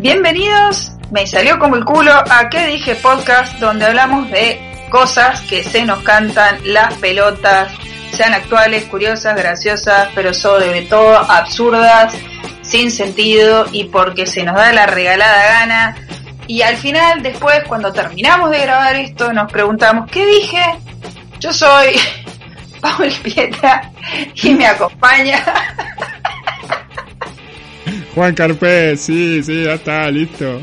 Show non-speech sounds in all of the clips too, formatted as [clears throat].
Bienvenidos, me salió como el culo a qué dije podcast donde hablamos de cosas que se nos cantan las pelotas, sean actuales, curiosas, graciosas, pero sobre todo absurdas, sin sentido y porque se nos da la regalada gana. Y al final, después, cuando terminamos de grabar esto, nos preguntamos, ¿qué dije? Yo soy [laughs] Paul Pietra y me acompaña Juan Carpé, sí, sí, ya está, listo.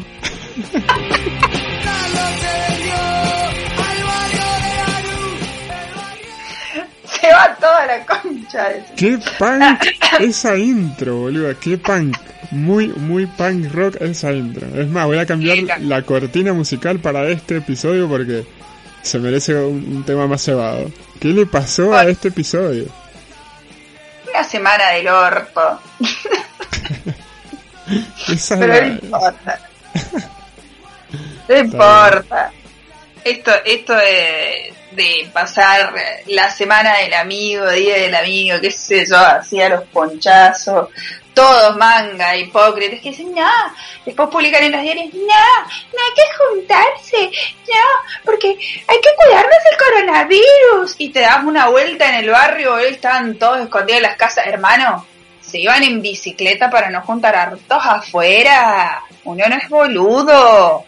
Se va toda la concha de. Qué punk esa intro, boludo, qué punk. Muy, muy punk rock esa intro. Es más, voy a cambiar la cortina musical para este episodio porque se merece un, un tema más cebado. ¿Qué le pasó a este episodio? Una semana del orto. [laughs] [laughs] Esa Pero no importa. No importa. Esto, esto de, de pasar la semana del amigo, día del amigo, qué sé yo, hacía los ponchazos, todos manga, hipócritas, que dicen, no, después publican en los diarios, no, no hay que juntarse, no, porque hay que cuidarnos del coronavirus. Y te das una vuelta en el barrio, hoy estaban todos escondidos en las casas, hermano, se iban en bicicleta para no juntar hartos afuera. Uno no es boludo.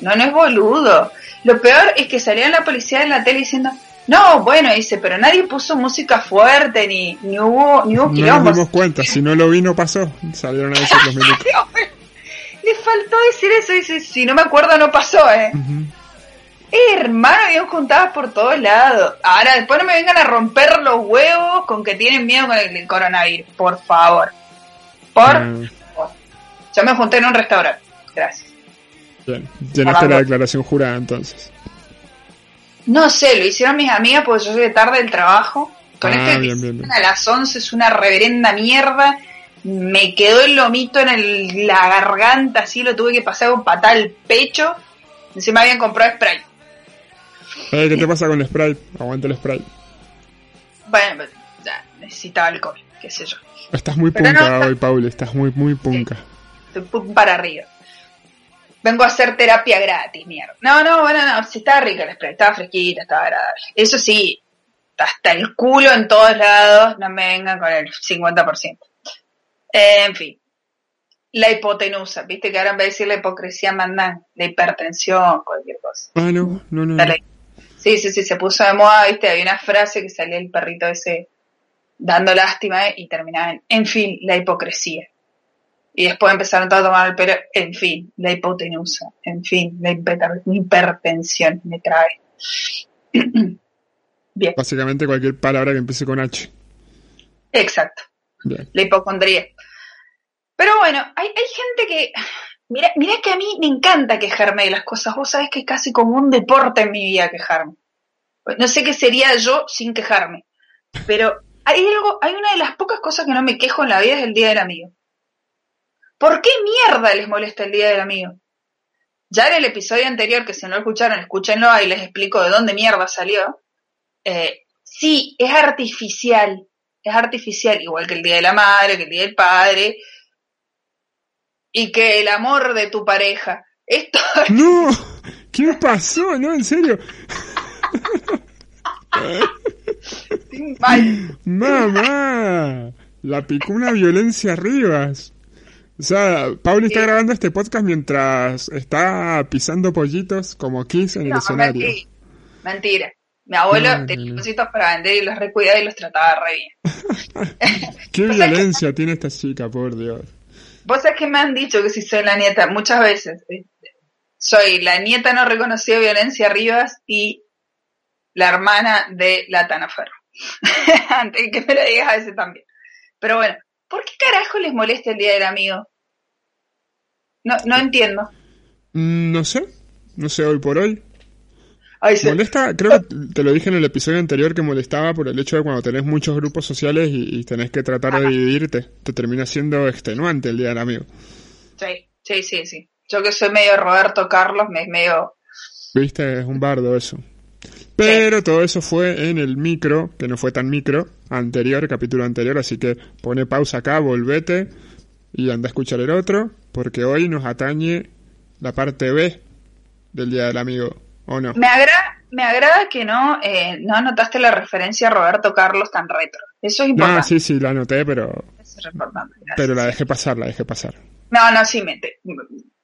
No, no es boludo. Lo peor es que salían la policía en la tele diciendo, no, bueno, dice, pero nadie puso música fuerte, ni, ni hubo, ni hubo No nos dimos cuenta, si no lo vi no pasó. Salieron a decir los [laughs] milicos. Le faltó decir eso, dice, si no me acuerdo no pasó, eh. Eh, hermano, habían juntadas por todos lados. Ahora, después no me vengan a romper los huevos con que tienen miedo con el coronavirus, por favor. Por Ah, favor. Yo me junté en un restaurante. Gracias. bien. Llenaste la declaración jurada entonces. No sé, lo hicieron mis amigas porque yo soy de tarde del trabajo. Con Ah, este bien, bien. a las 11 es una reverenda mierda. Me quedó el lomito en el- la garganta, así lo tuve que pasar con patada al pecho. Encima habían comprado spray. Eh, ¿Qué te pasa con el spray? Aguanta el spray. Bueno, pues, ya, necesitaba alcohol, qué sé yo. Estás muy Pero punca no- hoy, Paul. Estás muy, muy punca. Estoy para arriba. Vengo a hacer terapia gratis, mierda. No, no, bueno, no, sí estaba rica el spray, estaba fresquita, estaba agradable. Eso sí, hasta el culo en todos lados, no me vengan con el 50%. Eh, en fin. La hipotenusa, viste que ahora en vez de decir la hipocresía mandan la hipertensión, cualquier cosa. Ah, no, no, no. Dale. Sí, sí, sí, se puso de moda, viste, había una frase que salía el perrito ese dando lástima eh, y terminaba en, en fin, la hipocresía. Y después empezaron todos a tomar el pelo, en fin, la hipotenusa, en fin, la hiper- hipertensión me trae. [clears throat] Bien, Básicamente cualquier palabra que empiece con H. exacto, Bien. la hipocondría. Pero bueno, hay, hay gente que, mira, mira que a mí me encanta quejarme de las cosas, vos sabés que es casi como un deporte en mi vida quejarme. No sé qué sería yo sin quejarme, pero hay algo, hay una de las pocas cosas que no me quejo en la vida es el Día del Amigo. ¿Por qué mierda les molesta el Día del Amigo? Ya en el episodio anterior, que si no lo escucharon, escúchenlo, ahí les explico de dónde mierda salió. Eh, sí, es artificial, es artificial, igual que el Día de la Madre, que el Día del Padre, y que el amor de tu pareja. Esto ¡No! ¿Qué pasó? No, en serio. ¡Mamá! La picó una violencia Rivas. O sea, Paul está Sí. grabando este podcast mientras está pisando pollitos como Kiss en el No, escenario. mentira. Mentira. Mi abuelo tenía cositas para vender y los recuidaba y los trataba re bien. [laughs] ¿Qué [laughs] violencia tiene esta chica, por Dios? Vos sabés que me han dicho que si soy la nieta, muchas veces. ¿viste? Soy la nieta no reconocida de Violencia Rivas y la hermana de la Tana Ferro. [laughs] Antes que me lo digas a veces también. Pero bueno, ¿por qué carajo les molesta el Día del Amigo? No, no entiendo. Mm, No sé. No sé, hoy por hoy. Ay, se- Molesta, creo que te lo dije en el episodio anterior que molestaba por el hecho de cuando tenés muchos grupos sociales y, y tenés que tratar de dividirte. Te termina siendo extenuante el día del amigo. sí, sí, sí, sí. Yo que soy medio Roberto Carlos, me es medio... Viste, es un bardo eso. Pero todo eso fue en el micro, que no fue tan micro, anterior, capítulo anterior, así que pone pausa acá, volvete, y anda a escuchar el otro, porque hoy nos atañe la parte B del Día del Amigo, ¿o no? Me agrada, me agrada que no, eh, no anotaste la referencia a Roberto Carlos tan retro. Eso es importante. No, sí, sí, la anoté, pero... Pero la dejé pasar, la dejé pasar. No, no, sí, me,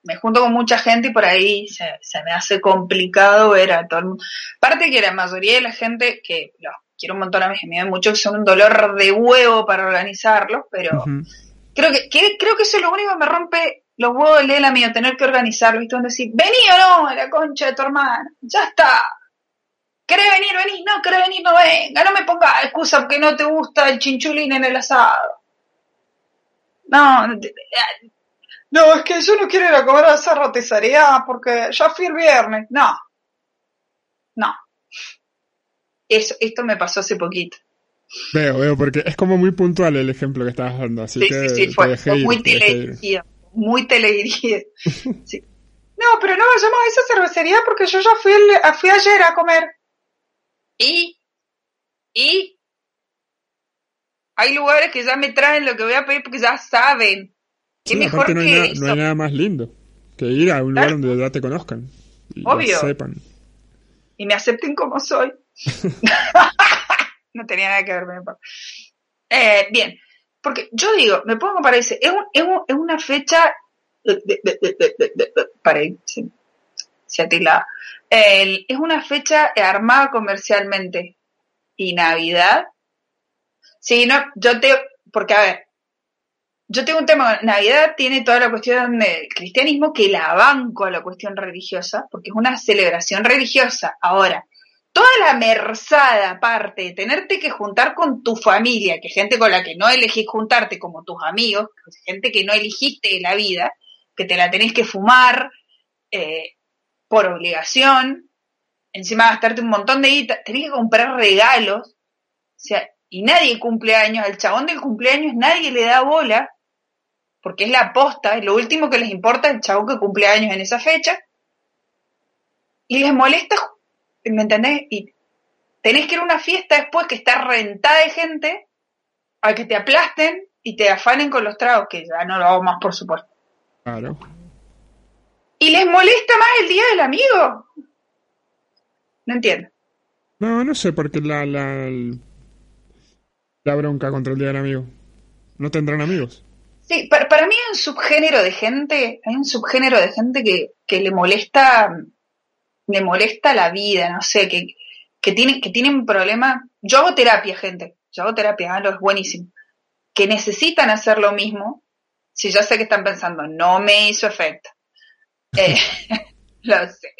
me junto con mucha gente y por ahí se, me hace complicado ver a todo el mundo. Aparte que la mayoría de la gente, que los quiero un montón a mis amigos, mucho que son un dolor de huevo para organizarlos, pero creo que, creo que eso es lo único que me rompe los huevos del día amigo, tener que organizarlo, y tú decir, vení o no a la concha de tu hermana, ya está. ¿Querés venir? Vení, no, querés venir, no venga, no me pongas excusa porque no te gusta el chinchulín en el asado. No, no, es que yo no quiero ir a comer a esa roticería porque ya fui el viernes. No, no. Eso, esto me pasó hace poquito. Veo, veo, porque es como muy puntual el ejemplo que estabas dando, así que sí, sí, fue, muy teledirigido, muy teledirigido. [laughs] sí. No, pero no vayamos a esa cervecería porque yo ya fui, fui ayer a comer. Y, y, hay lugares que ya me traen lo que voy a pedir porque ya saben. Sí, mejor no, hay nada, no hay nada más lindo que ir a un lugar donde ya te conozcan. Y Obvio. sepan. Y me acepten como soy. [laughs] [laughs] no tenía nada que ver con el eh, Bien, porque yo digo, me pongo para decir, es, es, es una fecha para ir, sí, se atila. es una fecha armada comercialmente. Y Navidad Sí, no, yo te, porque a ver, yo tengo un tema, Navidad tiene toda la cuestión del cristianismo que la banco a la cuestión religiosa, porque es una celebración religiosa. Ahora, toda la merzada parte de tenerte que juntar con tu familia, que gente con la que no elegís juntarte como tus amigos, gente que no elegiste en la vida, que te la tenés que fumar eh, por obligación, encima gastarte un montón de guita, tenés que comprar regalos, o sea, y nadie cumple años, al chabón del cumpleaños nadie le da bola, porque es la posta, es lo último que les importa el chabón que cumple años en esa fecha, y les molesta, ¿me entendés? Y tenés que ir a una fiesta después que está rentada de gente, a que te aplasten y te afanen con los tragos, que ya no lo hago más, por supuesto. Claro. ¿Y les molesta más el día del amigo? No entiendo. No, no sé, porque la, la, la bronca contra el Día del Amigo. No tendrán amigos. Sí, para, para mí hay un subgénero de gente, hay un subgénero de gente que, que le molesta, le molesta la vida, no sé, que, que tienen, que tienen problema. Yo hago terapia, gente. Yo hago terapia, lo es buenísimo. Que necesitan hacer lo mismo. Si yo sé que están pensando, no me hizo efecto. Eh, [laughs] lo sé.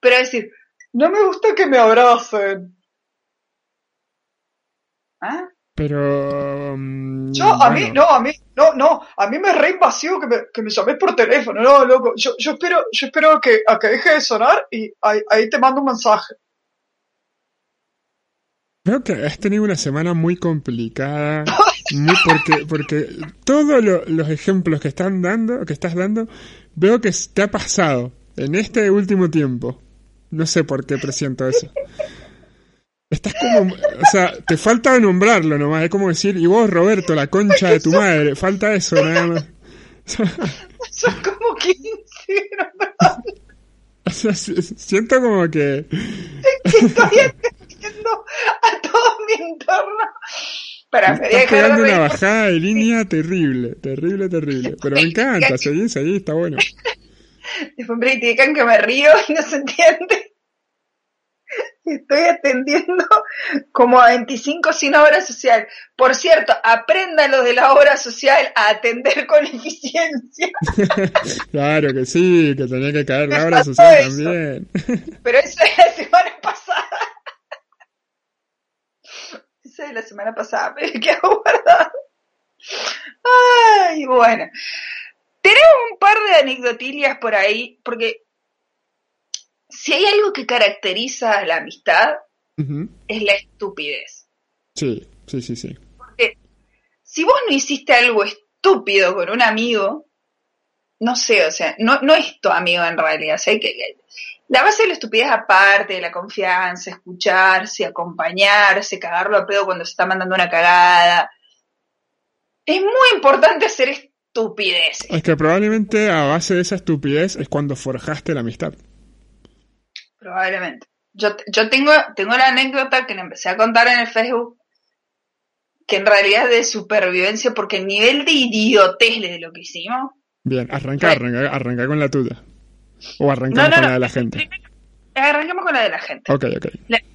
Pero decir, no me gusta que me abracen. ¿Ah? Pero. Mm, yo, a mí, no, a mí, no, no, a mí me re invasivo que me, que me llames por teléfono, no, loco. Yo, yo espero, yo espero que, a que deje de sonar y ahí, ahí te mando un mensaje. Creo que has tenido una semana muy complicada, porque, porque todos los ejemplos que están dando, que estás dando, veo que te ha pasado en este último tiempo. No sé por qué presiento eso. Estás como. O sea, te falta nombrarlo nomás. Es como decir, y vos, Roberto, la concha de tu madre. Falta eso, nada más. [laughs] Son como 15, [laughs] O sea, siento como que. estoy atendiendo a todo mi entorno. Para Estás pegando una bajada de línea terrible, terrible, terrible. Pero me encanta, seguí, seguí, está bueno. Después me critican que me río y no se entiende. [laughs] Estoy atendiendo como a 25 sin obra social. Por cierto, aprendan los de la obra social a atender con [laughs] eficiencia. [laughs] claro que sí, que tenía que caer la obra social también. Pero eso es la semana pasada. Eso es la semana pasada, pero que guardado. Ay, bueno. Tenemos un par de anecdotillas por ahí, porque si hay algo que caracteriza a la amistad, es la estupidez. Sí, sí, sí, sí. Porque si vos no hiciste algo estúpido con un amigo, no sé, o sea, no, no es tu amigo en realidad. O sea, que, la base de la estupidez, aparte de la confianza, escucharse, acompañarse, cagarlo a pedo cuando se está mandando una cagada, es muy importante hacer estupideces. Es que probablemente a base de esa estupidez es cuando forjaste la amistad. Probablemente. Yo, yo tengo, tengo la anécdota que le empecé a contar en el Facebook, que en realidad es de supervivencia, porque el nivel de idiotez de lo que hicimos. Bien, arranca, arranca, arranca con la tuya. O arrancamos con la de la gente. Arranquemos con la de la gente. Ok, ok.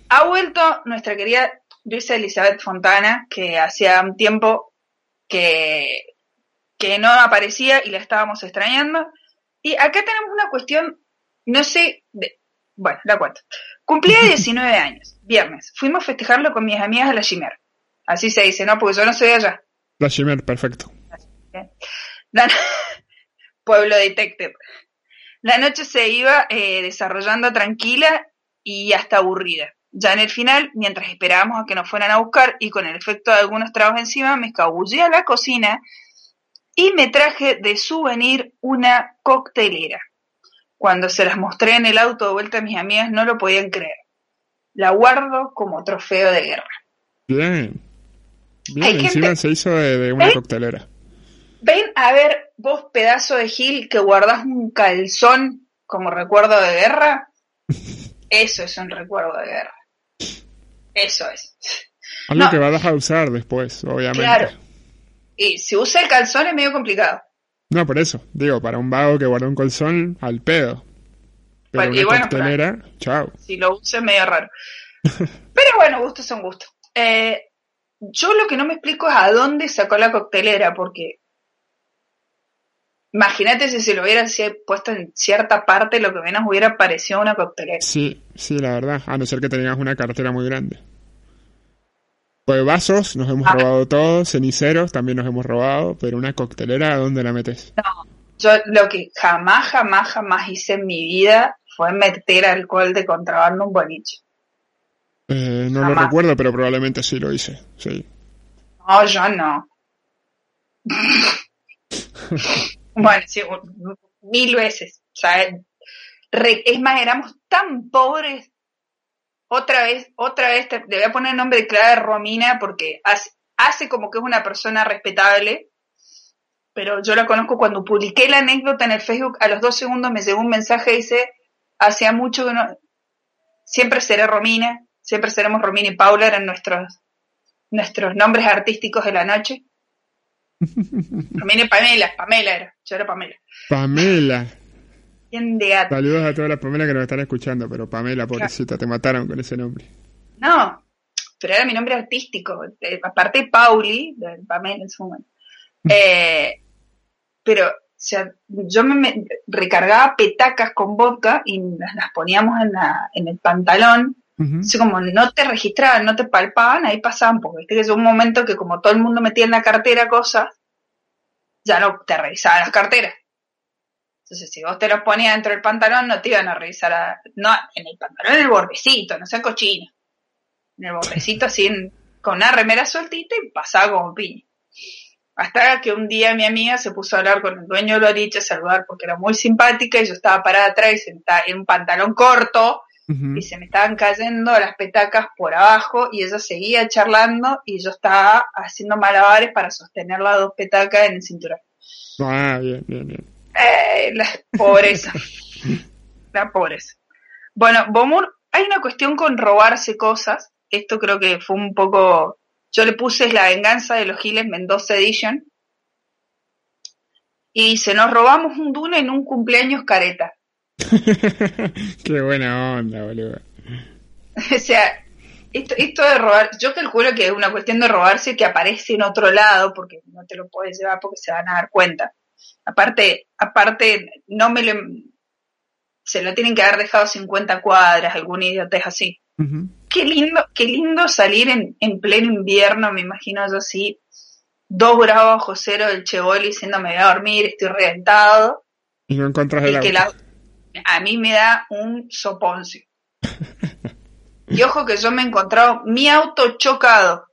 ha vuelto nuestra querida Luisa Elizabeth Fontana, que hacía un tiempo que, que no aparecía y la estábamos extrañando. Y acá tenemos una cuestión, no sé, bueno, la cuento. Cumplía [laughs] 19 años, viernes. Fuimos a festejarlo con mis amigas a la Chimer. Así se dice, ¿no? Porque yo no soy allá. La Chimer, perfecto. [laughs] Pueblo Detective. La noche se iba eh, desarrollando tranquila y hasta aburrida. Ya en el final, mientras esperábamos a que nos fueran a buscar y con el efecto de algunos tragos encima, me escabullí a la cocina y me traje de souvenir una coctelera. Cuando se las mostré en el auto de vuelta a mis amigas no lo podían creer. La guardo como trofeo de guerra. Bien. Bien, encima se hizo de, una coctelera. Ven a ver vos, pedazo de Gil, que guardás un calzón como recuerdo de guerra. [laughs] Eso es un recuerdo de guerra. Eso es. Algo que va a usar después, obviamente. Claro. Y si usa el calzón es medio complicado. No, por eso. Digo, para un vago que guarda un calzón, al pedo. Pero una bueno, coctelera, chao. Si lo usa es medio raro. [laughs] Pero bueno, gustos son gustos. Eh, yo lo que no me explico es a dónde sacó la coctelera, porque imagínate si se lo hubiera puesto en cierta parte, lo que menos hubiera parecido una coctelera. Sí, sí, la verdad, a no ser que tengas una cartera muy grande. Pues vasos nos hemos ah. robado todos, ceniceros también nos hemos robado, pero una coctelera, ¿a dónde la metes? No, yo lo que jamás, jamás, jamás hice en mi vida fue meter alcohol de contrabando en un boliche. Eh, no lo recuerdo, pero probablemente sí lo hice, sí. No, yo no. [laughs] bueno, sí, mil veces. O sea, es más, éramos tan pobres otra vez, otra vez, te, le voy a poner el nombre de Clara Romina porque hace, como que es una persona respetable, pero yo la conozco cuando publiqué la anécdota en el Facebook, a los dos segundos me llegó un mensaje y dice, hacía mucho que no, siempre seré Romina, siempre seremos Romina y Paula, eran nuestros, nuestros nombres artísticos de la noche. [laughs] Romina y Pamela, Pamela era, yo era Pamela. Pamela. Saludos a todas las Pamela que nos están escuchando, pero Pamela, pobrecita, te mataron con ese nombre. No, pero era mi nombre artístico. Eh, aparte Pauli, de Pamela en su momento. Eh, pero, o sea, yo me, recargaba petacas con vodka y las, poníamos en, la, en el pantalón. Así como no te registraban, no te palpaban, ahí pasaban, porque viste que es un momento que como todo el mundo metía en la cartera cosas, ya no te revisaban las carteras. Entonces, si vos te los ponías dentro del pantalón, no te iban a revisar a, no, en el pantalón, en el bordecito, no sea cochino. En el bordecito [laughs] así, con una remera sueltita y pasaba como piña. Hasta que un día mi amiga se puso a hablar con el dueño de Lorich a saludar porque era muy simpática y yo estaba parada atrás y sentada en un pantalón corto y se me estaban cayendo las petacas por abajo y ella seguía charlando y yo estaba haciendo malabares para sostener las dos petacas en el cinturón. Ah, bien, bien, bien. Eh, la pobreza. [laughs] la pobreza. Bueno, Bomur, hay una cuestión con robarse cosas. Esto creo que fue un poco. Yo le puse la venganza de los Giles Mendoza Edition. Y se nos robamos un Dune en un cumpleaños careta. [laughs] Qué buena onda, boludo. [laughs] o sea, esto, esto de robar, yo calculo que es una cuestión de robarse que aparece en otro lado, porque no te lo puedes llevar porque se van a dar cuenta. Aparte, aparte, no me lo, se lo tienen que haber dejado 50 cuadras, algún idiotez así. Qué lindo, qué lindo salir en, en pleno invierno, me imagino yo así, dos grados bajo cero del Chebol diciendo me voy a dormir, estoy reventado. Y no encuentras el agua. a mí me da un soponcio. [laughs] y ojo que yo me he encontrado mi auto chocado.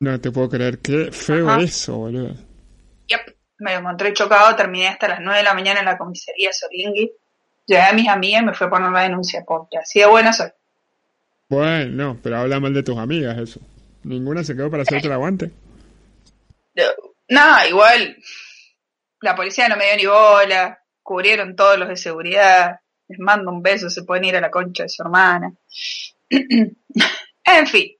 No te puedo creer, qué feo eso, boludo. Me lo encontré chocado, terminé hasta las 9 de la mañana en la comisaría Solingui. Llegué a mis amigas y me fue a poner la denuncia, porque así de buena soy. Bueno, no, pero habla mal de tus amigas eso. ¿Ninguna se quedó para hacerte el aguante? No, No, igual, la policía no me dio ni bola, cubrieron todos los de seguridad, les mando un beso, se pueden ir a la concha de su hermana. [clears throat] en fin.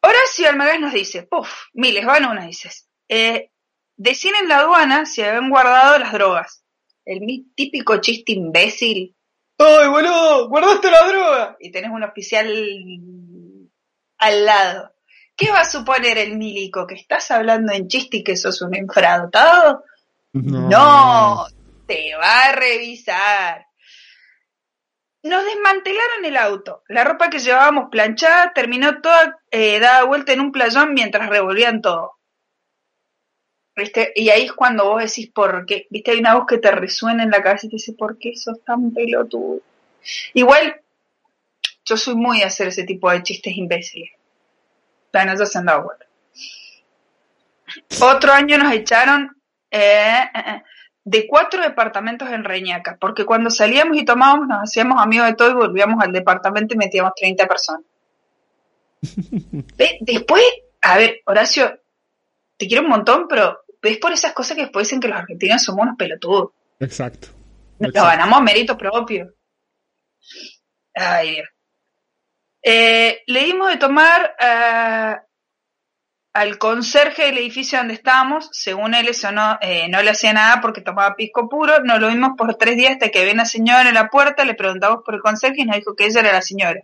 Horacio Almagás nos dice, puf, miles van unas dices, eh, decían en la aduana si habían guardado las drogas. El típico chiste imbécil. ¡Ay, boludo! ¡Guardaste la droga! Y tenés un oficial al lado. ¿Qué va a suponer el milico? ¿Que estás hablando en chiste y que sos un infradotado? No. te va a revisar. Nos desmantelaron el auto. La ropa que llevábamos planchada terminó toda eh, dada vuelta en un playón mientras revolvían todo. ¿Viste? Y ahí es cuando vos decís por qué. ¿Viste? Hay una voz que te resuena en la cabeza y te dice, ¿por qué sos tan pelotudo? Igual, yo soy muy de hacer ese tipo de chistes imbéciles. Pero no se han dado vuelta. Otro año nos echaron eh, eh, eh, de cuatro departamentos en Reñaca, porque cuando salíamos y tomábamos nos hacíamos amigos de todo y volvíamos al departamento y metíamos 30 personas. [laughs] Después, a ver, Horacio, te quiero un montón, pero ves por esas cosas que después dicen que los argentinos somos unos pelotudos. Exacto. Nos ganamos mérito propio. Ay, Dios. Eh, le dimos de tomar eh, al conserje del edificio donde estábamos, según él eso no, eh, no le hacía nada porque tomaba pisco puro, nos lo vimos por tres días hasta que había una señora en la puerta, le preguntamos por el conserje y nos dijo que ella era la señora.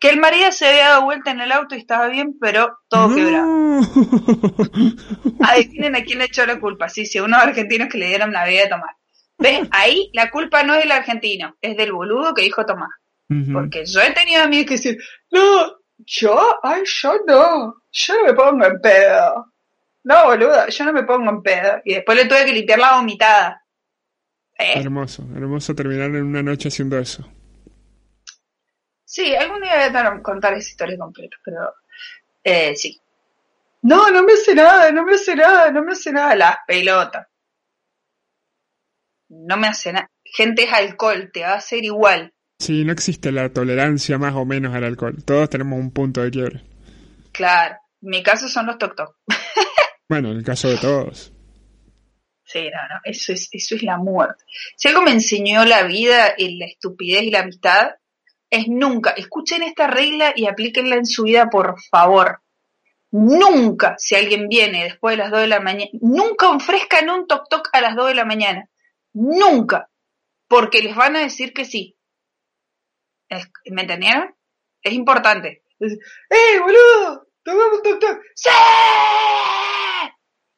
Que el marido se había dado vuelta en el auto y estaba bien, pero todo quebrado. Adivinen a quién le echó la culpa, sí, sí, unos argentinos que le dieron la vida de tomar. ¿Ves? Ahí la culpa no es del argentino, es del boludo que dijo Tomás. Porque yo he tenido amigos que decir, no, yo, ay, yo no, yo no me pongo en pedo. No, boludo, yo no me pongo en pedo. Y después le tuve que limpiar la vomitada. ¿Eh? Hermoso, hermoso terminar en una noche haciendo eso. Sí, algún día voy a contar esa historia completa, pero eh, sí. No, no me hace nada, no me hace nada, no me hace nada. Las pelotas. No me hace nada. Gente es alcohol, te va a hacer igual. Sí, no existe la tolerancia más o menos al alcohol. Todos tenemos un punto de quiebre. Claro. Mi caso son los toc [laughs] bueno, en el caso de todos. Sí, no, no, eso es, eso es la muerte. Si algo me enseñó la vida y la estupidez y la amistad, es nunca, escuchen esta regla y aplíquenla en su vida, por favor. Nunca, si alguien viene después de las 2 de la mañana, nunca ofrezcan un toc toc a las 2 de la mañana. Nunca. Porque les van a decir que sí. ¿Me entendieron? Es importante. ¡Eh, boludo! ¡Tomamos toc toc! ¡Sí!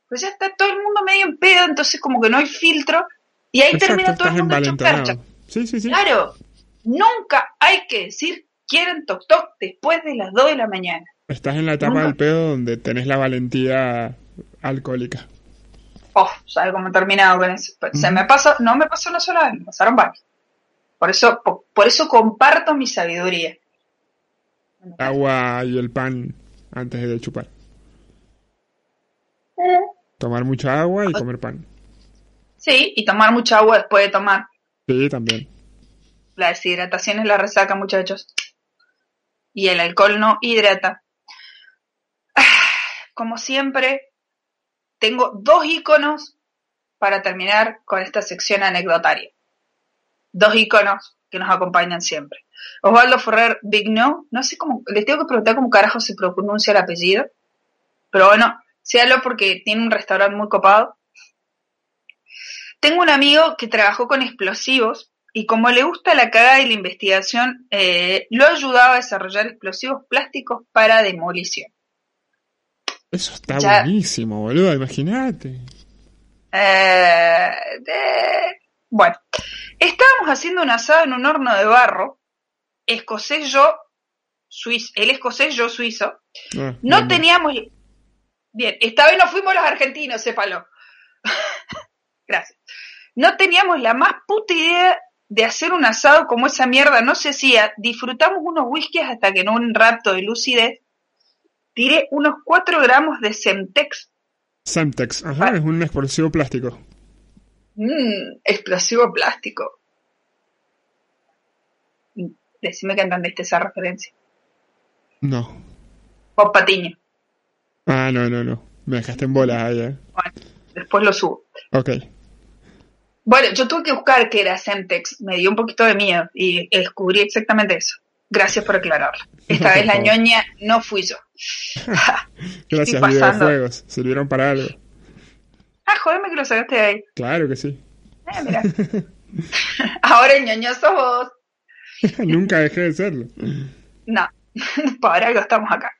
Pues ya está todo el mundo medio en pedo, entonces como que no hay filtro. Y ahí termina todo el mundo hecho percha. Sí, sí, sí. Claro. Nunca hay que decir quieren toc toc después de las 2 de la mañana. Estás en la etapa del pedo donde tenés la valentía alcohólica. Oh, ¿sabes cómo he terminado con eso? Se me pasó, no me pasó una sola vez, me pasaron varios. Por eso, por, eso comparto mi sabiduría. Agua y el pan antes de chupar. Eh. Tomar mucha agua y comer pan. Sí, y tomar mucha agua después de tomar. Sí, también. La deshidratación es la resaca, muchachos. Y el alcohol no hidrata. Como siempre, tengo dos iconos para terminar con esta sección anecdotaria. Dos iconos que nos acompañan siempre. Osvaldo Ferrer Vigno, no sé cómo, les tengo que preguntar cómo carajo se pronuncia el apellido, pero bueno, séalo porque tiene un restaurante muy copado. Tengo un amigo que trabajó con explosivos y como le gusta la cagada y la investigación, eh, lo ayudaba a desarrollar explosivos plásticos para demolición. Eso está buenísimo, boludo, imagínate. Eh, bueno, estábamos haciendo un asado en un horno de barro, escocés yo, suizo, el escocés yo suizo. Ah, no teníamos... Bien, esta vez no fuimos los argentinos, sépalo. [laughs] Gracias. No teníamos la más puta idea de hacer un asado como esa mierda no se hacía. Disfrutamos unos whiskies hasta que en un rato de lucidez tiré unos 4 gramos de Semtex. Semtex, ajá, es un explosivo plástico. Mmm, explosivo plástico. Decime que entendiste esa referencia. No. Pop Patiño. Ah, no, no, no. Me dejaste en bolas ahí, ¿eh? Bueno, después lo subo. Ok. Bueno, yo tuve que buscar qué era Semtex, me dio un poquito de miedo y descubrí exactamente eso. Gracias por aclararlo. Esta [laughs] vez la ñoña no fui yo. [laughs] [laughs] Gracias, videojuegos. Sirvieron para algo. Ah, jodeme que lo sacaste de ahí. Claro que sí. Eh, mira. [laughs] Ahora el ñoño sos vos. [laughs] Nunca dejé de serlo. No, [laughs] por algo estamos acá.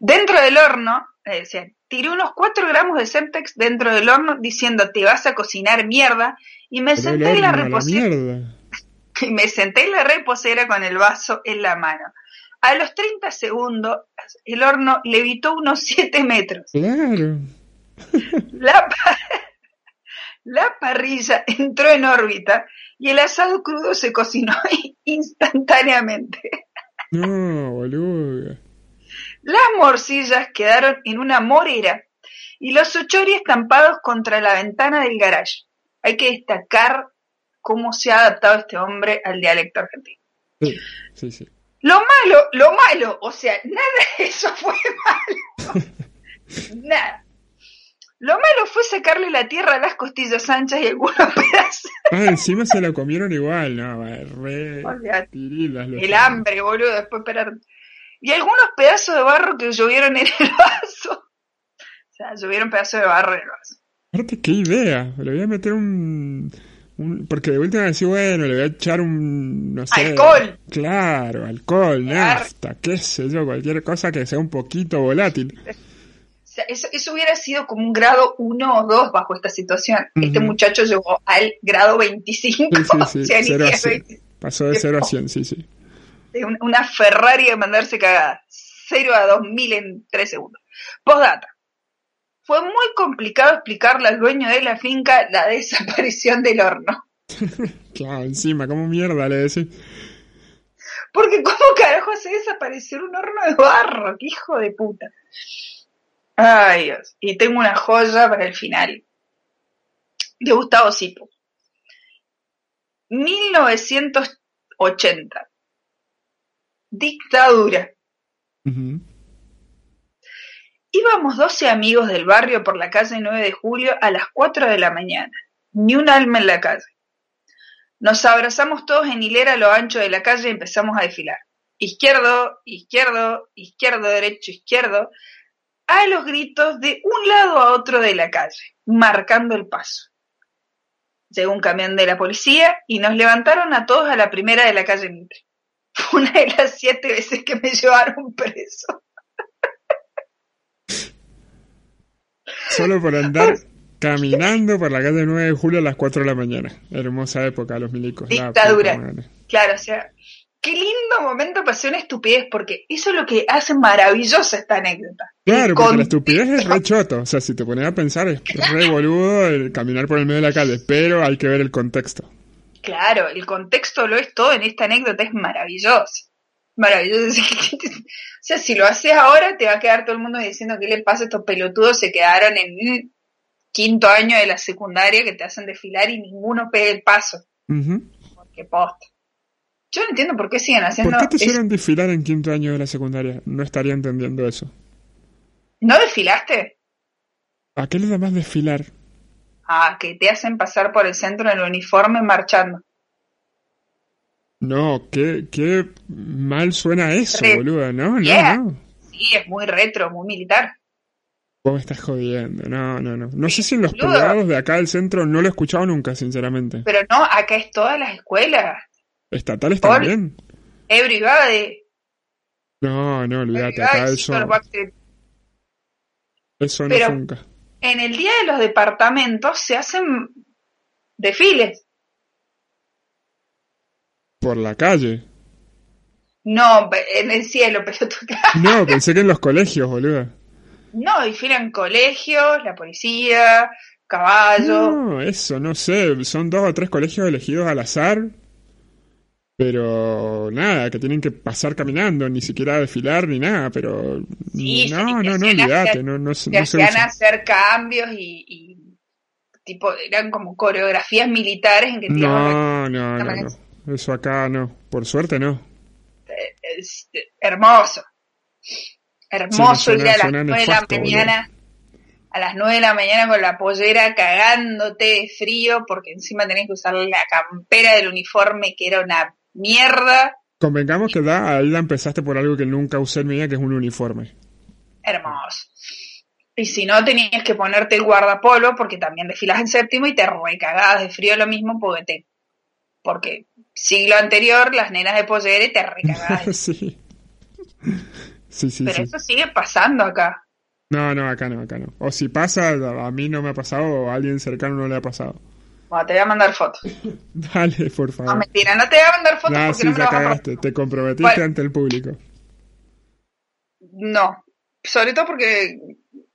Dentro del horno, eh, decían, tiré unos 4 gramos de Semtex dentro del horno diciendo te vas a cocinar mierda y me senté en la reposera. Y me senté en la reposera con el vaso en la mano. A los 30 segundos, el horno levitó unos 7 metros. Claro. La, la parrilla entró en órbita y el asado crudo se cocinó [laughs] instantáneamente. No, boludo. Las morcillas quedaron en una morera y los ochori estampados contra la ventana del garage. Hay que destacar cómo se ha adaptado este hombre al dialecto argentino. Sí, sí, sí. Lo malo, lo malo, o sea, nada de eso fue [laughs] malo. [laughs] nada. Lo malo fue sacarle la tierra a las costillas anchas y algunos [laughs] pedazos. Ah, encima se lo comieron igual, no, re El hambre, boludo, después esperar. Y algunos pedazos de barro que llovieron en el vaso. O sea, llovieron pedazos de barro en el vaso. Aparte, qué idea. Le voy a meter un, porque de última decir, bueno, le voy a echar un, no sé. Alcohol. Claro, alcohol, nafta, qué sé yo, cualquier cosa que sea un poquito volátil eso, hubiera sido como un grado 1 o 2 bajo esta situación. Este muchacho llegó al grado 25. Sí, sí, [laughs] Pasó de 0 a 100, sí, sí. Una Ferrari de mandarse cagada. 0 a 2000 en 3 segundos. Postdata. Fue muy complicado explicarle al dueño de la finca la [laughs] desaparición del horno. [laughs] claro, encima, ¿cómo mierda le decís? Porque ¿cómo carajo hace desaparecer un horno de barro? ¡Qué hijo de puta! Ay, Dios. Y tengo una joya para el final. De Gustavo Sipo. 1980. Dictadura. Íbamos 12 amigos del barrio por la calle 9 de julio a las 4 de la mañana. Ni un alma en la calle. Nos abrazamos todos en hilera a lo ancho de la calle y empezamos a desfilar. Izquierdo, izquierdo, izquierdo, derecho, izquierdo, a los gritos de un lado a otro de la calle, marcando el paso. Llegó un camión de la policía y nos levantaron a todos a la primera de la calle Mitre. Fue una de las siete veces que me llevaron preso. Solo por andar [laughs] caminando por la calle 9 de julio a las 4 de la mañana. Hermosa época, los milicos. Dictadura. Claro, o sea, qué lindo momento hacer una estupidez, porque eso es lo que hace maravillosa esta anécdota. Claro, porque la estupidez es re choto. O sea, si te pones a pensar, es re boludo el caminar por el medio de la calle, pero hay que ver el contexto. Claro, el contexto lo es todo en esta anécdota, es maravilloso. Maravilloso. [laughs] o sea, si lo haces ahora, te va a quedar todo el mundo diciendo qué le pasa a estos pelotudos, se quedaron en quinto año de la secundaria que te hacen desfilar y ninguno pega el paso. Porque posta. Yo no entiendo por qué siguen haciendo. ¿Por qué te hicieron desfilar en quinto año de la secundaria? No estaría entendiendo eso. ¿No desfilaste? ¿A qué le da más desfilar? Ah, que te hacen pasar por el centro en el uniforme marchando. No, qué, qué mal suena eso, boluda, ¿no? No, no. Sí, es muy retro, muy militar. Vos me estás jodiendo, no, no, no. No sé si en los privados de acá del centro no lo he escuchado nunca, sinceramente. Pero no, acá es todas las escuelas. ¿Estatales también? Everybody. No, no, olvídate, acá eso... Eso no Pero nunca. En el día de los departamentos se hacen desfiles. ¿Por la calle? No, en el cielo, [laughs] pero tú... No, pensé que en los colegios, boludo. No, desfilan colegios, la policía, caballo. No, eso, no sé. Son dos o tres colegios elegidos al azar pero nada, que tienen que pasar caminando, ni siquiera desfilar ni nada, pero no, no, no, olvídate, no, no, no hacían hacer cambios y, tipo, eran como coreografías militares en que No, no, no, no, eso acá no, por suerte no. hermoso, hermoso ir a las 9 de la mañana a las 9 de la mañana con la pollera cagándote de frío porque encima tenés que usar la campera del uniforme que era una mierda. Convengamos que da, ahí la empezaste por algo que nunca usé en mi vida, que es un uniforme. Hermoso. Y si no, tenías que ponerte el guardapolo porque también desfilas en séptimo y te recagabas de frío lo mismo porque te... Porque siglo anterior las nenas de pollera te recagabas. [laughs] sí. Sí, sí, Pero eso sigue pasando acá. No, no, acá no, acá no. O si pasa, a mí no me ha pasado o a alguien cercano no le ha pasado. Bueno, te voy a mandar fotos. [laughs] Dale, por favor. No, mentira, no te voy a mandar fotos porque no me ya cagaste. Te comprometiste ante el público. No, sobre todo porque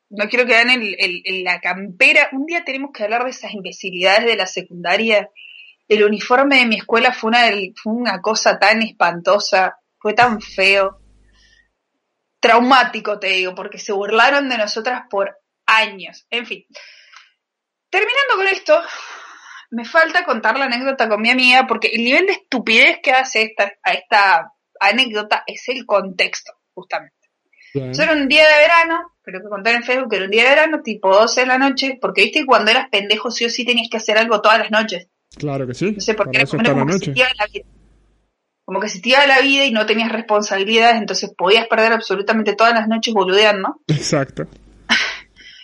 no quiero quedar en, en, la campera. Un día tenemos que hablar de esas imbecilidades de la secundaria. El uniforme de mi escuela fue una, fue una cosa tan espantosa, fue tan feo traumático, te digo, porque se burlaron de nosotras por años. En fin. Terminando con esto, me falta contar la anécdota con mi amiga, porque el nivel de estupidez que hace esta, a esta anécdota es el contexto, justamente. Yo era un día de verano, creo que contar en Facebook que era un día de verano, tipo 12 de la noche, porque viste que cuando eras pendejo sí o sí tenías que hacer algo todas las noches. Claro que sí. No sé, porque era como, la noche como que se te iba la vida y no tenías responsabilidades, entonces podías perder absolutamente todas las noches boludeando. [laughs] Exacto.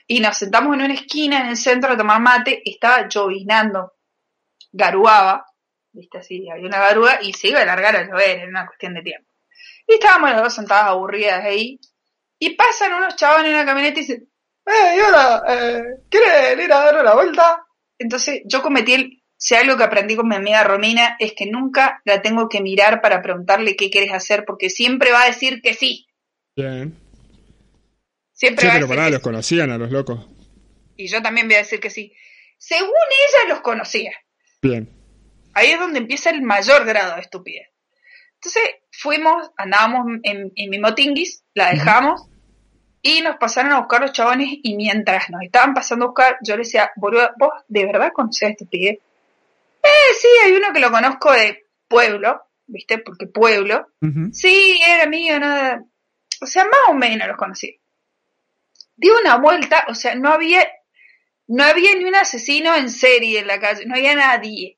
y nos sentamos en una esquina en el centro a tomar mate, estaba llovinando, garuaba, viste así, había una garúa y se iba a alargar a llover, en una cuestión de tiempo. Y estábamos las dos sentadas aburridas ahí, y pasan unos chavos en una camioneta y dicen, ¡Eh, hola! Eh, ¿Quieres ir a dar una vuelta? Entonces yo cometí el si algo que aprendí con mi amiga Romina es que nunca la tengo que mirar para preguntarle qué quieres hacer, porque siempre va a decir que sí. Bien. Siempre sí, pero pará, los conocían a los locos. Y yo también voy a decir que sí. Según ella los conocía. Bien. Ahí es donde empieza el mayor grado de estupidez. Entonces fuimos, andábamos en, mi motinguis, la dejamos y nos pasaron a buscar los chabones y mientras nos estaban pasando a buscar, yo le decía, boludo, ¿vos de verdad conocés a este eh, sí, hay uno que lo conozco de pueblo, ¿viste? Porque pueblo. Sí, era mío, nada. O sea, más o menos los conocí. Dio una vuelta, o sea, no había, no había ni un asesino en serie en la calle, no había nadie.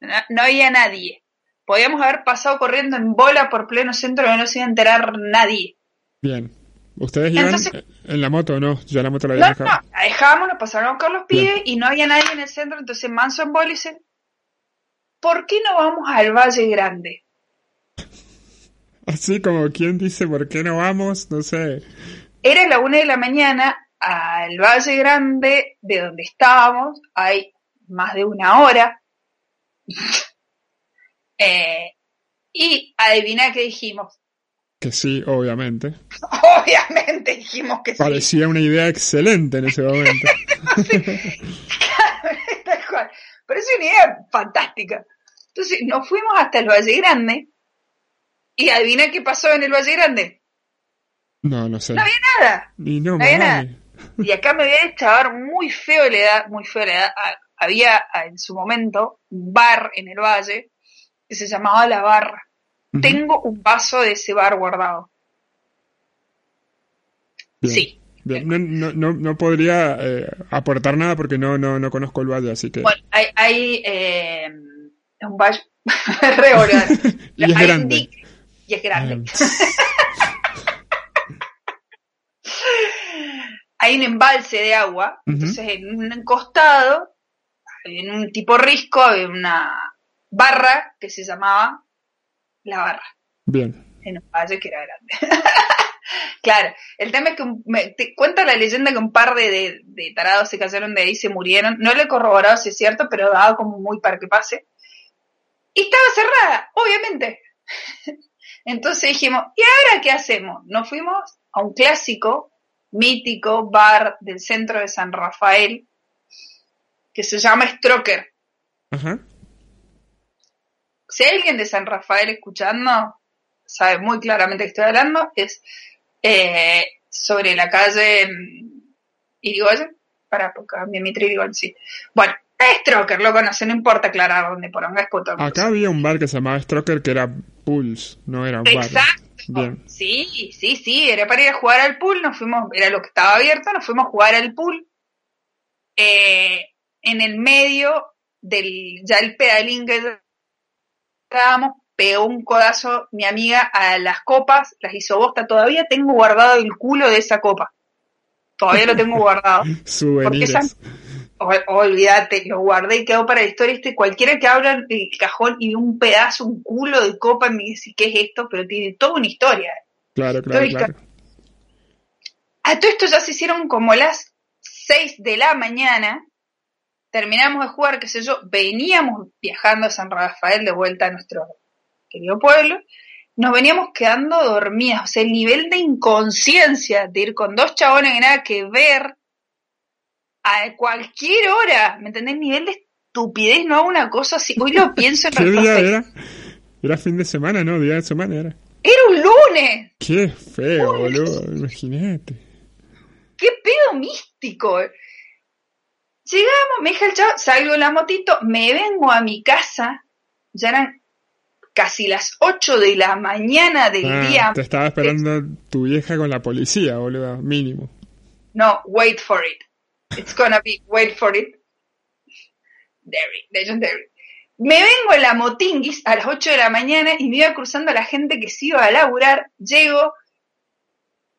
No, había nadie. Podíamos haber pasado corriendo en bola por pleno centro y no se iba a enterar nadie. Bien. ¿Ustedes iban en la moto o no? Yo la moto la había no, No, la dejamos, nos pasaron con los pies y no había nadie en el centro, entonces Manso en bola ¿por qué no vamos al Valle Grande? Así como quien dice, ¿por qué no vamos? No sé. Era la una de la mañana, al Valle Grande, de donde estábamos, hay más de una hora. [laughs] eh, y adivina qué dijimos. Que sí, obviamente. [laughs] Obviamente dijimos que sí. Parecía una idea excelente en ese momento. [laughs] Pero es una idea fantástica. Entonces nos fuimos hasta el Valle Grande y adivina qué pasó en el Valle Grande. No, no sé. No había nada. Y no, había nada. Y acá me había echado muy feo la edad, muy feo la edad. Ah, había ah, en su momento un bar en el valle que se llamaba La Barra. Tengo un vaso de ese bar guardado. Sí. No, no, no, podría eh, aportar nada porque no, no, no conozco el valle, así que. Bueno, hay, hay eh, un valle [laughs] re [laughs] y es grande. y es grande. [laughs] hay un embalse de agua, entonces en un costado, en un tipo risco, había una barra que se llamaba la barra. Bien. En un valle que era grande. [laughs] claro, el tema es que me, te cuenta la leyenda que un par de, de, tarados se cayeron de ahí y se murieron. No le he corroborado si es cierto, pero daba como muy para que pase. Y estaba cerrada, obviamente. [laughs] Entonces dijimos, ¿y ahora qué hacemos? Nos fuimos a un clásico, mítico bar del centro de San Rafael, que se llama Stroker. Ajá si hay alguien de San Rafael escuchando, sabe muy claramente que estoy hablando, es eh, sobre la calle mm, Irigoyen, para porque mi Mitri Irigoyen, sí. Bueno, Stroker, lo conoce, no importa aclarar dónde por es Acá había un bar que se llamaba Stroker que era Pulse, no era un bar. Sí, sí, sí, era para ir a jugar al pool, nos fuimos, era lo que estaba abierto, nos fuimos a jugar al pool. Eh, en el medio del, ya el pedalín que estábamos, pegó un codazo mi amiga a las copas, las hizo bosta, todavía tengo guardado el culo de esa copa. Todavía lo tengo guardado. [laughs] Porque esa, olvídate, lo guardé y quedó para la historia. Este, cualquiera que abra el cajón y un pedazo, un culo de copa, me dice, ¿qué es esto? Pero tiene toda una historia. Claro, claro, claro. A todo esto ya se hicieron como las 6 de la mañana. Terminamos de jugar, qué sé yo, veníamos viajando a San Rafael de vuelta a nuestro querido pueblo. Nos veníamos quedando dormidas, o sea, el nivel de inconsciencia de ir con dos chabones que nada que ver, a cualquier hora, ¿me entendés? Nivel de estupidez, no hago una cosa así. Hoy lo pienso en [laughs] ¿Qué día era? Era fin de semana, ¿no? Día de semana era. Era un lunes. Qué feo, boludo, imagínate. Qué pedo místico. Llegamos, me dije el chavo, salgo en la motito, me vengo a mi casa, ya eran casi las 8 de la mañana del ah, día. Te estaba esperando tu vieja con la policía, boludo, mínimo. No, wait for it. It's gonna be, wait for it. Derry, legendary. Me vengo en la motinguis a las 8 de la mañana y me iba cruzando a la gente que se iba a laburar. Llego,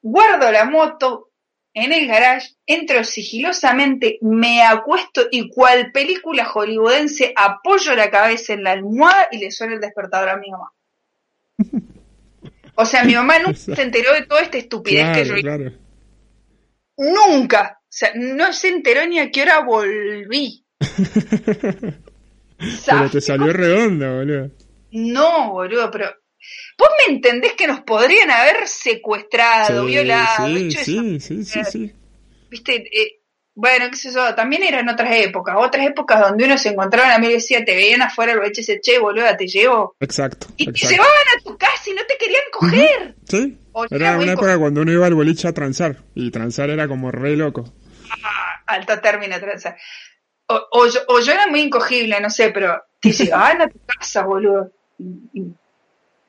guardo la moto en el garage, entro sigilosamente, me acuesto y cual película hollywoodense apoyo la cabeza en la almohada y le suena el despertador a mi mamá. O sea, mi mamá nunca se enteró de toda esta estupidez que yo claro. Nunca. O sea, no se enteró ni a qué hora volví. [laughs] pero te salió redonda, boludo. No, boludo, pero. Vos me entendés que nos podrían haber secuestrado, violado, sí, sí, sí, sí, sí, Viste, eh, bueno, qué sé yo, también eran otras épocas, otras épocas donde uno se encontraba a mí y decía, te veían afuera el ese che, boludo, te llevo. Exacto. Y te llevaban a tu casa y no te querían coger. Sí. era una época cuando uno iba al boliche a transar, y transar era como re loco. [laughs] Alto término. O, o, yo, o, yo, era muy incogible, no sé, pero te [laughs] llevaban a tu casa, boludo. Y,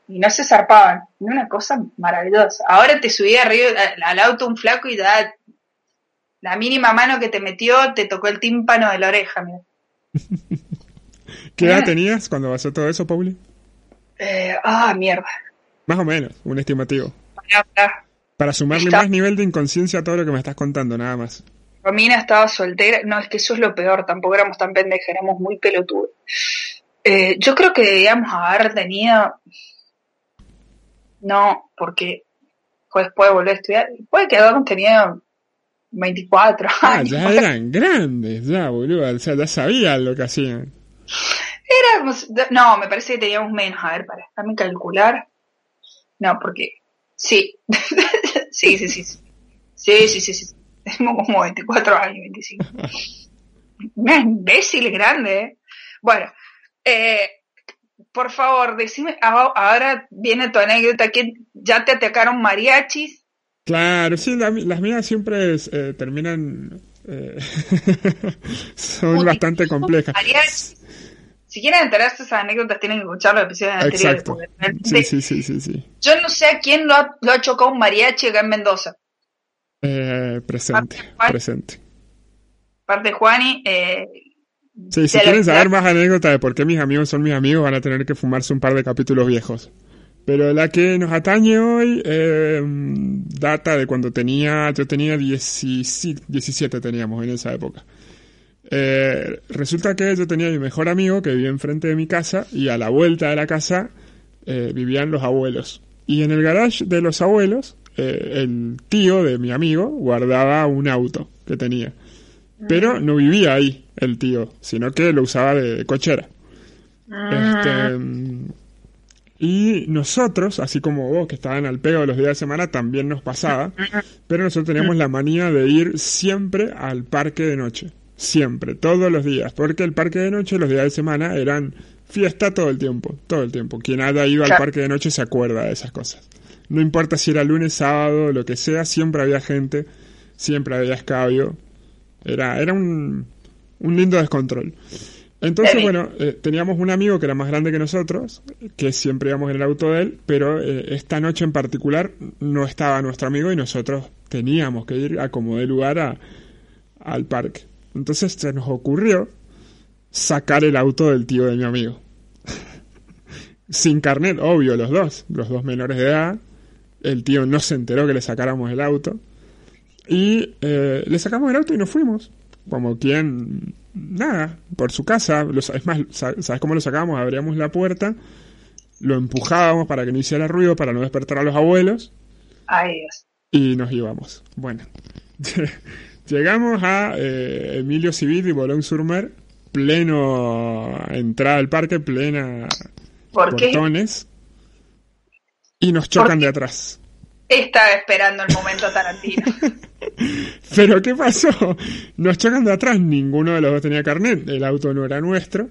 no se zarpaban. Una cosa maravillosa. Ahora te subía arriba al auto un flaco y da la mínima mano que te metió te tocó el tímpano de la oreja, mira. [laughs] ¿Qué edad tenías cuando pasó todo eso, Pauli? Eh, ah, mierda. Más o menos, un estimativo. Para sumarle más nivel de inconsciencia a todo lo que me estás contando, nada más. Romina estaba soltera. No, es que eso es lo peor. Tampoco éramos tan pendejas, éramos muy pelotudos. Eh, yo creo que debíamos haber tenido. No, porque después de volver a estudiar. Puede que habíamos tenido 24 ah, años. ya eran grandes, ya, boludo. O sea, ya sabían lo que hacían. Éramos. No, me parece que teníamos menos. A ver, para, déjame calcular. No, porque. Sí. [laughs] sí, sí, sí. Sí, sí, sí, sí. Tengo como 24 años, 25. Una imbécil grande, ¿eh? Bueno, eh, por favor, decime, ahora viene tu anécdota, que ya te atacaron mariachis. Claro, sí, las mías siempre eh, terminan... Eh, [laughs] son bastante complejas. Si quieren enterarse de esas anécdotas, tienen que escuchar los episodios anteriores. Sí, sí, sí, sí, sí, Yo no sé a quién lo ha, lo ha chocado un mariachi acá en Mendoza. Eh, presente, presente. Parte Juani. Eh, sí, si quieren saber más anécdotas de por qué mis amigos son mis amigos, van a tener que fumarse un par de capítulos viejos. Pero la que nos atañe hoy eh, data de cuando tenía, yo tenía 17, 17 teníamos en esa época. Eh, resulta que yo tenía mi mejor amigo que vivía enfrente de mi casa y a la vuelta de la casa eh, vivían los abuelos. Y en el garage de los abuelos eh, el tío de mi amigo guardaba un auto que tenía. Pero no vivía ahí el tío, sino que lo usaba de, cochera. Este, y nosotros, así como vos que estaban al pego de los días de semana, también nos pasaba. [laughs] Pero nosotros teníamos la manía de ir siempre al parque de noche. Siempre, todos los días. Porque el parque de noche, los días de semana, eran fiesta todo el tiempo. Todo el tiempo. Quien haya ido al parque de noche se acuerda de esas cosas. No importa si era lunes, sábado, lo que sea, siempre había gente, siempre había escabio. Era, era un, un lindo descontrol. Entonces, bueno, eh, teníamos un amigo que era más grande que nosotros, que siempre íbamos en el auto de él, pero eh, esta noche en particular no estaba nuestro amigo y nosotros teníamos que ir a como de lugar a, al parque. Entonces se nos ocurrió sacar el auto del tío de mi amigo. [laughs] Sin carnet, obvio, los dos, los dos menores de edad. El tío no se enteró que le sacáramos el auto. Y eh, le sacamos el auto y nos fuimos. Como quien, nada, por su casa. Es más, ¿sabes cómo lo sacábamos? Abríamos la puerta, lo empujábamos para que no hiciera ruido, para no despertar a los abuelos. Ay, Y nos íbamos. Bueno, [laughs] llegamos a eh, Emilio Civil y Bolón Surmer, pleno entrada al parque, plena ¿Por portones. Y nos chocan de atrás. Estaba esperando el momento Tarantino. [laughs] Pero ¿qué pasó? Nos chocan de atrás, ninguno de los dos tenía carnet, el auto no era nuestro.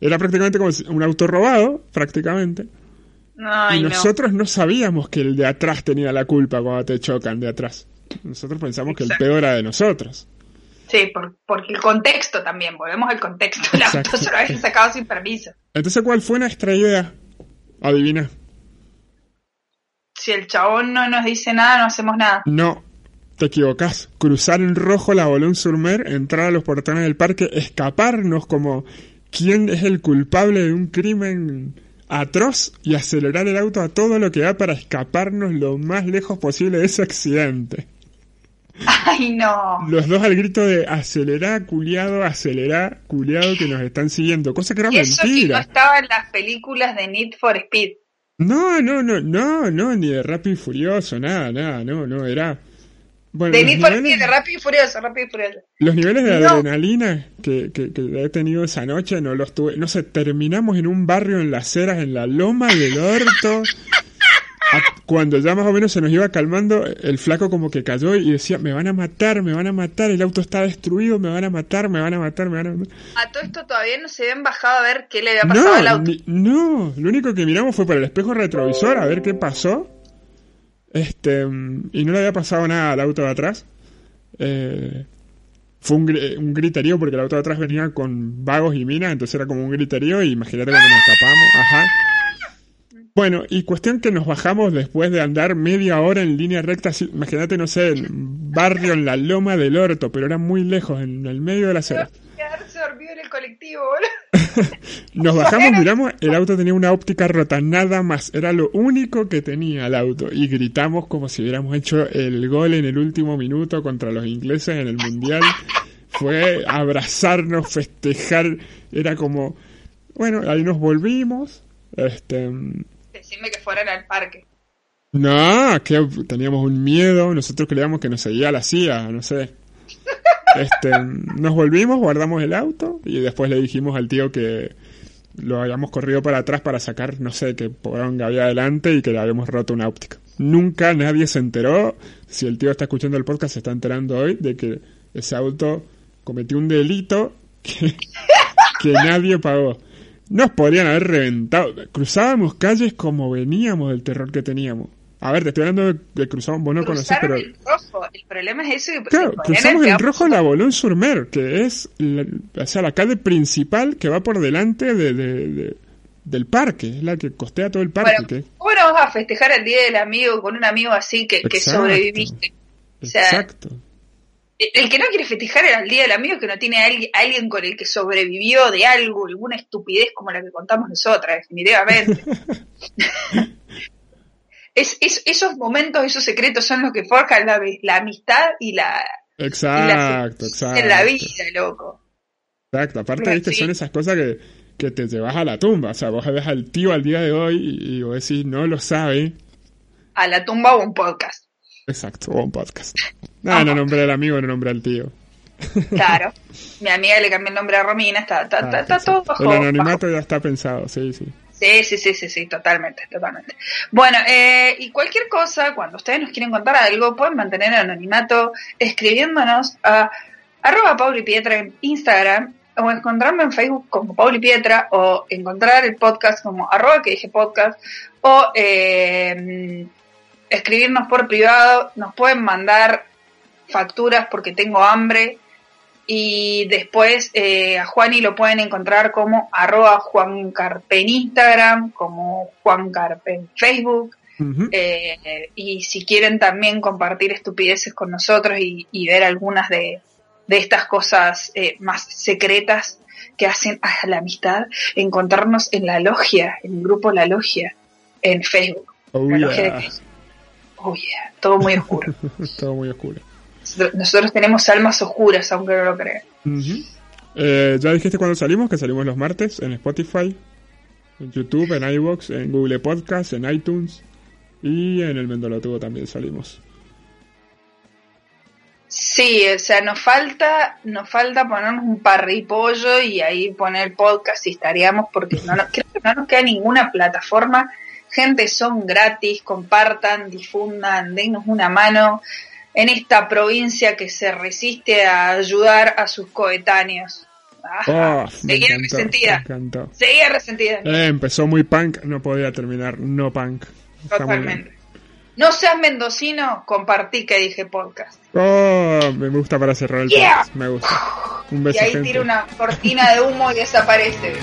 Era prácticamente como un auto robado, prácticamente. y nosotros no. sabíamos que el de atrás tenía la culpa cuando te chocan de atrás. Nosotros pensamos que el peor era de nosotros. Sí, por, porque el contexto también, volvemos al contexto. El auto se lo había sacado sin permiso. Entonces, ¿cuál fue nuestra idea? Adivina. Si el chabón no nos dice nada, no hacemos nada. No, te equivocas. Cruzar en rojo la Bolón Surmer, entrar a los portones del parque, escaparnos como quién es el culpable de un crimen atroz y acelerar el auto a todo lo que da para escaparnos lo más lejos posible de ese accidente. Ay, no. Los dos al grito de acelerar, culiado, acelerar, culiado que nos están siguiendo. Cosa que era mentira. no estaba en las películas de Need for Speed. No, no, no, no, no, ni de Rápido y Furioso, nada, nada, no, no, era... Bueno, de Need for Speed, de Rápido y Furioso, Rápido y Furioso. Los niveles de adrenalina que, que, que, he tenido esa noche no los tuve. No sé, terminamos en un barrio en las ceras, en la loma del orto. Cuando ya más o menos se nos iba calmando, el flaco como que cayó y decía, me van a matar, me van a matar, el auto está destruido, me van a matar, me van a matar, me van a matar. A todo esto todavía no se habían bajado a ver qué le había pasado al auto. no, lo único que miramos fue por el espejo retrovisor a ver qué pasó. Este, y no le había pasado nada al auto de atrás. Eh, fue un, un, griterío porque el auto de atrás venía con vagos y minas, entonces era como un griterío y imagínate cuando nos escapamos, ajá. Bueno, y cuestión que nos bajamos después de andar media hora en línea recta, imagínate, no sé, en barrio en la loma del orto, pero era muy lejos, en el medio de la dormido en el colectivo, [laughs] Nos bajamos, miramos, el auto tenía una óptica rota, nada más, era lo único que tenía el auto, y gritamos como si hubiéramos hecho el gol en el último minuto contra los ingleses en el Mundial. [laughs] Fue abrazarnos, festejar, era como, bueno, ahí nos volvimos, este decirme que fueran al parque. No, que teníamos un miedo, nosotros creíamos que nos seguía la CIA, no sé. [laughs] Este, nos volvimos, guardamos el auto y después le dijimos al tío que lo habíamos corrido para atrás para sacar, no sé, que que había adelante y que le habíamos roto una óptica. Nunca nadie se enteró, si el tío está escuchando el podcast se está enterando hoy, de que ese auto cometió un delito que, que nadie pagó. Nos podrían haber reventado. Cruzábamos calles como veníamos del terror que teníamos. A ver, te estoy hablando de, que cruzamos, vos no conocés, pero... el rojo, el problema es eso. Claro, cruzamos el rojo la Bolón Surmer, que es la, o sea, la calle principal que va por delante de, del parque, es la que costea todo el parque. Bueno, ¿cómo vas a festejar el Día del Amigo con un amigo así que, que sobreviviste? Exacto el que no quiere festejar el Día del Amigo que no tiene a alguien, con el que sobrevivió de algo, alguna estupidez como la que contamos nosotras, definitivamente. [laughs] es, esos momentos, esos secretos son los que forjan la, amistad y la... Exacto, exacto. En la vida, loco. Exacto, aparte, viste, son esas cosas que, que te llevas a la tumba. O sea, vos ves al tío al día de hoy y, y vos decís, no lo sabe. A la tumba o un podcast. Exacto, o un podcast. No, no nombré al amigo, no nombré al tío. Claro. [laughs] Mi amiga le cambió el nombre a Romina, está, está, ah, está, todo bajo. El anonimato ya está pensado, sí, sí. Sí, sí, sí, sí, sí, totalmente, totalmente. Bueno, eh, y cualquier cosa, cuando ustedes nos quieren contar algo, pueden mantener el anonimato escribiéndonos a arroba Pauli Pietra en Instagram o encontrarme en Facebook como Pauli Pietra o encontrar el podcast como arroba que dije podcast o eh, escribirnos por privado, nos pueden mandar facturas porque tengo hambre Y después eh, a Juani lo pueden encontrar como arroba Juancarpe en Instagram, como Juancarpe en Facebook. Eh, y si quieren también compartir estupideces con nosotros y, ver algunas de, estas cosas eh, más secretas que hacen a la amistad, encontrarnos en la logia, en el grupo La Logia, en Facebook. Oh, oh yeah. todo muy oscuro. [laughs] todo muy oscuro. Nosotros tenemos almas oscuras, aunque no lo crean. Eh, ya dijiste cuando salimos, que salimos los martes en Spotify, en YouTube, en iVoox, en Google Podcast, en iTunes y en el Mendolotubo también salimos. Sí, o sea, nos falta, nos falta ponernos un parripollo y ahí poner podcast y estaríamos porque no nos, creo que no nos queda ninguna plataforma. Gente, son gratis, compartan, difundan, denos una mano en esta provincia que se resiste a ayudar a sus coetáneos. Ah, seguía resentida. Seguía resentida. Eh, empezó muy punk, no podía terminar no punk. Totalmente. No seas mendocino, compartí que dije podcast. Oh, me gusta para cerrar el podcast. Me gusta. Un beso. Y ahí tira una cortina de humo y desaparece.